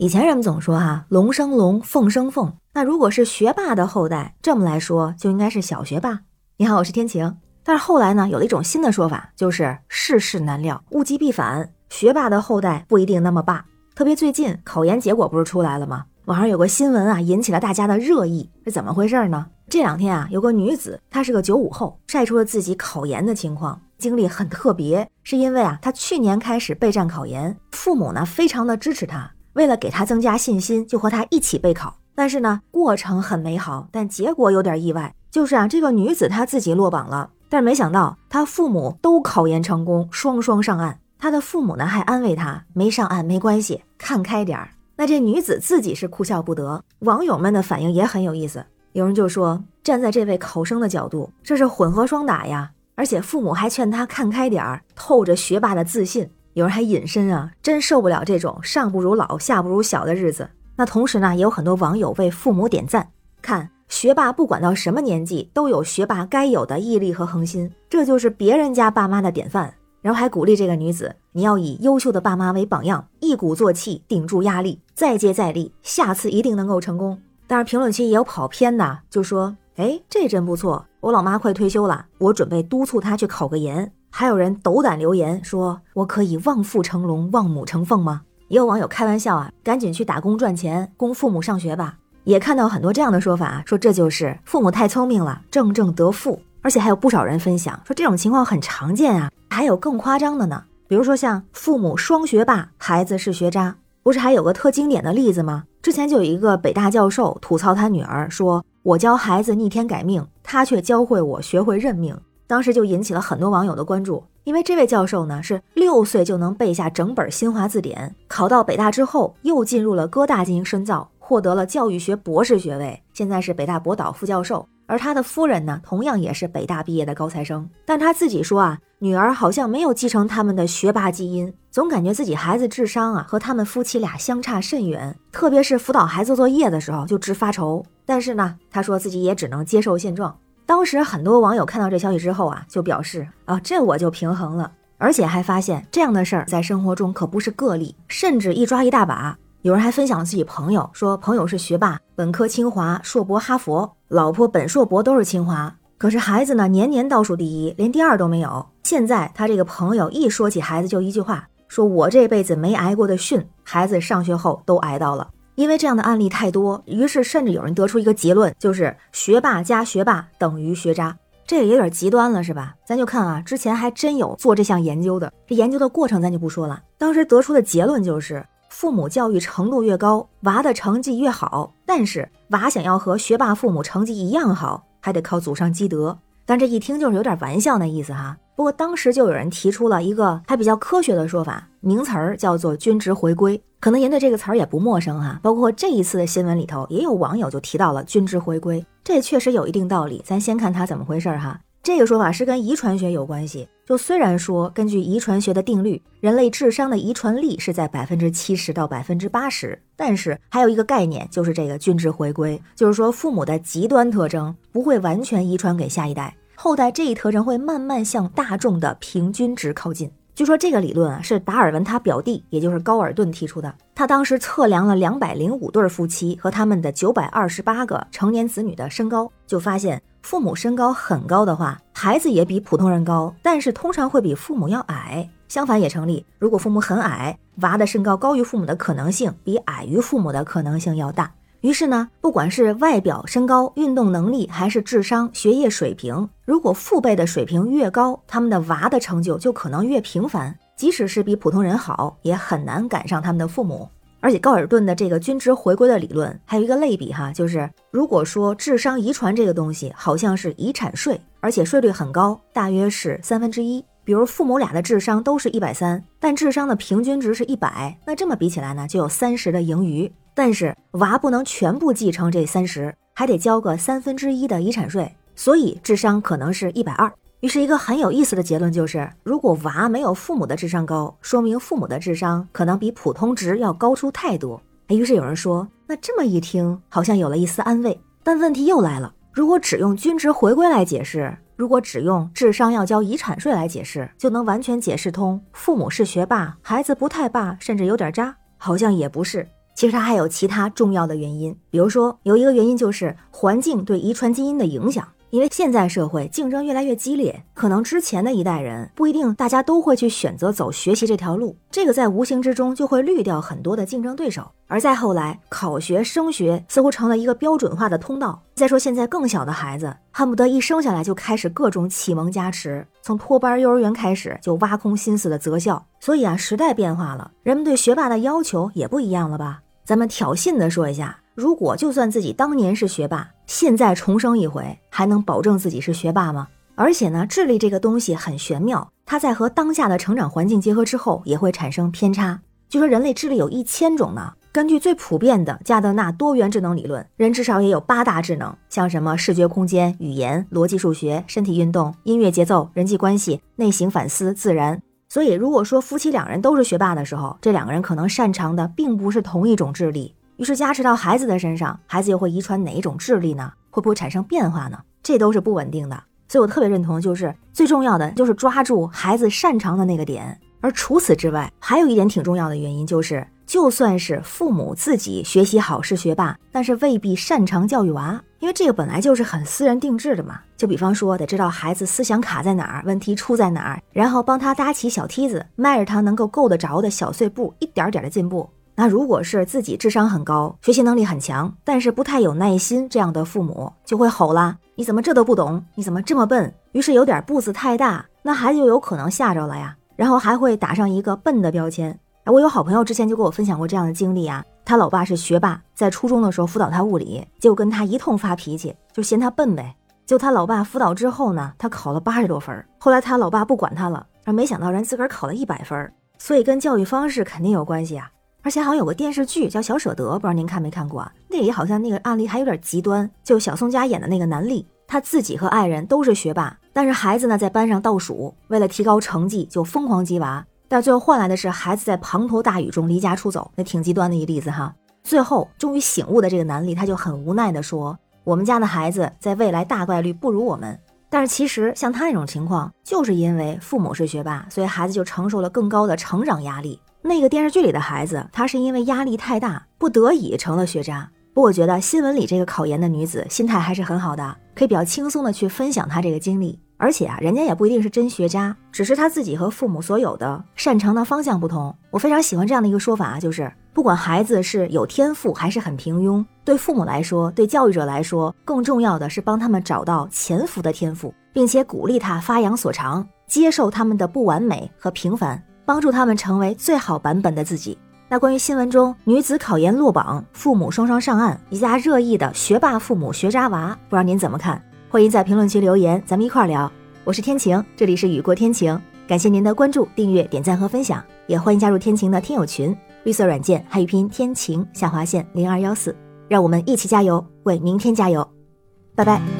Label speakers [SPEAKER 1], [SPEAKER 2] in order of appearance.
[SPEAKER 1] 以前人们总说哈，龙生龙，凤生凤。那如果是学霸的后代，这么来说就应该是小学霸。你好，我是天晴。但是后来呢，有了一种新的说法，就是世事难料，物极必反，学霸的后代不一定那么霸。特别最近考研结果不是出来了吗？网上有个新闻啊，引起了大家的热议，是怎么回事呢？这两天啊，有个女子，她是个九五后，晒出了自己考研的情况，经历很特别，是因为啊，她去年开始备战考研，父母呢非常的支持她，为了给她增加信心，就和她一起备考。但是呢，过程很美好，但结果有点意外，就是啊，这个女子她自己落榜了，但是没想到她父母都考研成功，双双上岸。她的父母呢还安慰她，没上岸没关系，看开点儿。那这女子自己是哭笑不得，网友们的反应也很有意思。有人就说，站在这位考生的角度，这是混合双打呀。而且父母还劝他看开点儿，透着学霸的自信。有人还隐身啊，真受不了这种上不如老下不如小的日子。那同时呢，也有很多网友为父母点赞，看学霸不管到什么年纪都有学霸该有的毅力和恒心，这就是别人家爸妈的典范。然后还鼓励这个女子，你要以优秀的爸妈为榜样，一鼓作气顶住压力，再接再厉，下次一定能够成功。但是评论区也有跑偏的，就说：“哎，这真不错，我老妈快退休了，我准备督促她去考个研。”还有人斗胆留言说：“我可以望父成龙，望母成凤吗？”也有网友开玩笑啊，赶紧去打工赚钱，供父母上学吧。也看到很多这样的说法，说这就是父母太聪明了，正正得富。而且还有不少人分享说这种情况很常见啊，还有更夸张的呢，比如说像父母双学霸，孩子是学渣，不是还有个特经典的例子吗？之前就有一个北大教授吐槽他女儿，说我教孩子逆天改命，他却教会我学会认命，当时就引起了很多网友的关注，因为这位教授呢是六岁就能背下整本新华字典，考到北大之后又进入了哥大进行深造，获得了教育学博士学位，现在是北大博导副教授。而他的夫人呢，同样也是北大毕业的高材生，但他自己说啊，女儿好像没有继承他们的学霸基因，总感觉自己孩子智商啊和他们夫妻俩相差甚远，特别是辅导孩子作业的时候就直发愁。但是呢，他说自己也只能接受现状。当时很多网友看到这消息之后啊，就表示啊，这我就平衡了，而且还发现这样的事儿在生活中可不是个例，甚至一抓一大把。有人还分享自己朋友，说朋友是学霸，本科清华，硕博哈佛，老婆本硕博都是清华，可是孩子呢，年年倒数第一，连第二都没有。现在他这个朋友一说起孩子，就一句话，说我这辈子没挨过的训，孩子上学后都挨到了。因为这样的案例太多，于是甚至有人得出一个结论，就是学霸加学霸等于学渣，这也有点极端了，是吧？咱就看啊，之前还真有做这项研究的，这研究的过程咱就不说了，当时得出的结论就是。父母教育程度越高，娃的成绩越好。但是娃想要和学霸父母成绩一样好，还得靠祖上积德。但这一听就是有点玩笑那意思哈。不过当时就有人提出了一个还比较科学的说法，名词儿叫做均值回归。可能您对这个词儿也不陌生哈。包括这一次的新闻里头，也有网友就提到了均值回归，这确实有一定道理。咱先看它怎么回事儿哈。这个说法是跟遗传学有关系。就虽然说根据遗传学的定律，人类智商的遗传力是在百分之七十到百分之八十，但是还有一个概念，就是这个均值回归，就是说父母的极端特征不会完全遗传给下一代，后代这一特征会慢慢向大众的平均值靠近。据说这个理论啊是达尔文他表弟，也就是高尔顿提出的。他当时测量了两百零五对夫妻和他们的九百二十八个成年子女的身高，就发现父母身高很高的话，孩子也比普通人高，但是通常会比父母要矮。相反也成立，如果父母很矮，娃的身高高于父母的可能性比矮于父母的可能性要大。于是呢，不管是外表身高、运动能力，还是智商、学业水平，如果父辈的水平越高，他们的娃的成就就可能越平凡。即使是比普通人好，也很难赶上他们的父母。而且高尔顿的这个均值回归的理论，还有一个类比哈，就是如果说智商遗传这个东西好像是遗产税，而且税率很高，大约是三分之一。比如父母俩的智商都是一百三，但智商的平均值是一百，那这么比起来呢，就有三十的盈余。但是娃不能全部继承这三十，还得交个三分之一的遗产税，所以智商可能是一百二。于是，一个很有意思的结论就是，如果娃没有父母的智商高，说明父母的智商可能比普通值要高出太多。于是有人说，那这么一听，好像有了一丝安慰。但问题又来了，如果只用均值回归来解释，如果只用智商要交遗产税来解释，就能完全解释通父母是学霸，孩子不太霸，甚至有点渣？好像也不是。其实它还有其他重要的原因，比如说有一个原因就是环境对遗传基因的影响。因为现在社会竞争越来越激烈，可能之前的一代人不一定大家都会去选择走学习这条路，这个在无形之中就会滤掉很多的竞争对手。而再后来，考学升学似乎成了一个标准化的通道。再说现在更小的孩子，恨不得一生下来就开始各种启蒙加持，从托班、幼儿园开始就挖空心思的择校。所以啊，时代变化了，人们对学霸的要求也不一样了吧？咱们挑衅的说一下。如果就算自己当年是学霸，现在重生一回，还能保证自己是学霸吗？而且呢，智力这个东西很玄妙，它在和当下的成长环境结合之后，也会产生偏差。据说人类智力有一千种呢。根据最普遍的加德纳多元智能理论，人至少也有八大智能，像什么视觉空间、语言、逻辑数学、身体运动、音乐节奏、人际关系、内省反思、自然。所以，如果说夫妻两人都是学霸的时候，这两个人可能擅长的并不是同一种智力。于是加持到孩子的身上，孩子又会遗传哪一种智力呢？会不会产生变化呢？这都是不稳定的。所以我特别认同，就是最重要的就是抓住孩子擅长的那个点。而除此之外，还有一点挺重要的原因，就是就算是父母自己学习好是学霸，但是未必擅长教育娃，因为这个本来就是很私人定制的嘛。就比方说，得知道孩子思想卡在哪儿，问题出在哪儿，然后帮他搭起小梯子，迈着他能够够得着的小碎步，一点点的进步。那如果是自己智商很高、学习能力很强，但是不太有耐心这样的父母，就会吼啦：“你怎么这都不懂？你怎么这么笨？”于是有点步子太大，那孩子就有可能吓着了呀，然后还会打上一个笨的标签。我有好朋友之前就跟我分享过这样的经历啊，他老爸是学霸，在初中的时候辅导他物理，就跟他一通发脾气，就嫌他笨呗。就他老爸辅导之后呢，他考了八十多分，后来他老爸不管他了，而没想到人自个儿考了一百分，所以跟教育方式肯定有关系啊。而且好像有个电视剧叫《小舍得》，不知道您看没看过啊？那里好像那个案例还有点极端，就小宋佳演的那个南丽，他自己和爱人都是学霸，但是孩子呢在班上倒数，为了提高成绩就疯狂鸡娃，但最后换来的是孩子在滂沱大雨中离家出走，那挺极端的一例子哈。最后终于醒悟的这个南丽，他就很无奈的说：“我们家的孩子在未来大概率不如我们。”但是其实像他那种情况，就是因为父母是学霸，所以孩子就承受了更高的成长压力。那个电视剧里的孩子，他是因为压力太大，不得已成了学渣。不过我觉得新闻里这个考研的女子心态还是很好的，可以比较轻松的去分享她这个经历。而且啊，人家也不一定是真学渣，只是他自己和父母所有的擅长的方向不同。我非常喜欢这样的一个说法啊，就是不管孩子是有天赋还是很平庸，对父母来说，对教育者来说，更重要的是帮他们找到潜伏的天赋，并且鼓励他发扬所长，接受他们的不完美和平凡。帮助他们成为最好版本的自己。那关于新闻中女子考研落榜，父母双双上岸，一家热议的学霸父母学渣娃，不知道您怎么看？欢迎在评论区留言，咱们一块儿聊。我是天晴，这里是雨过天晴，感谢您的关注、订阅、点赞和分享，也欢迎加入天晴的听友群，绿色软件汉语拼天晴下划线零二幺四，让我们一起加油，为明天加油，拜拜。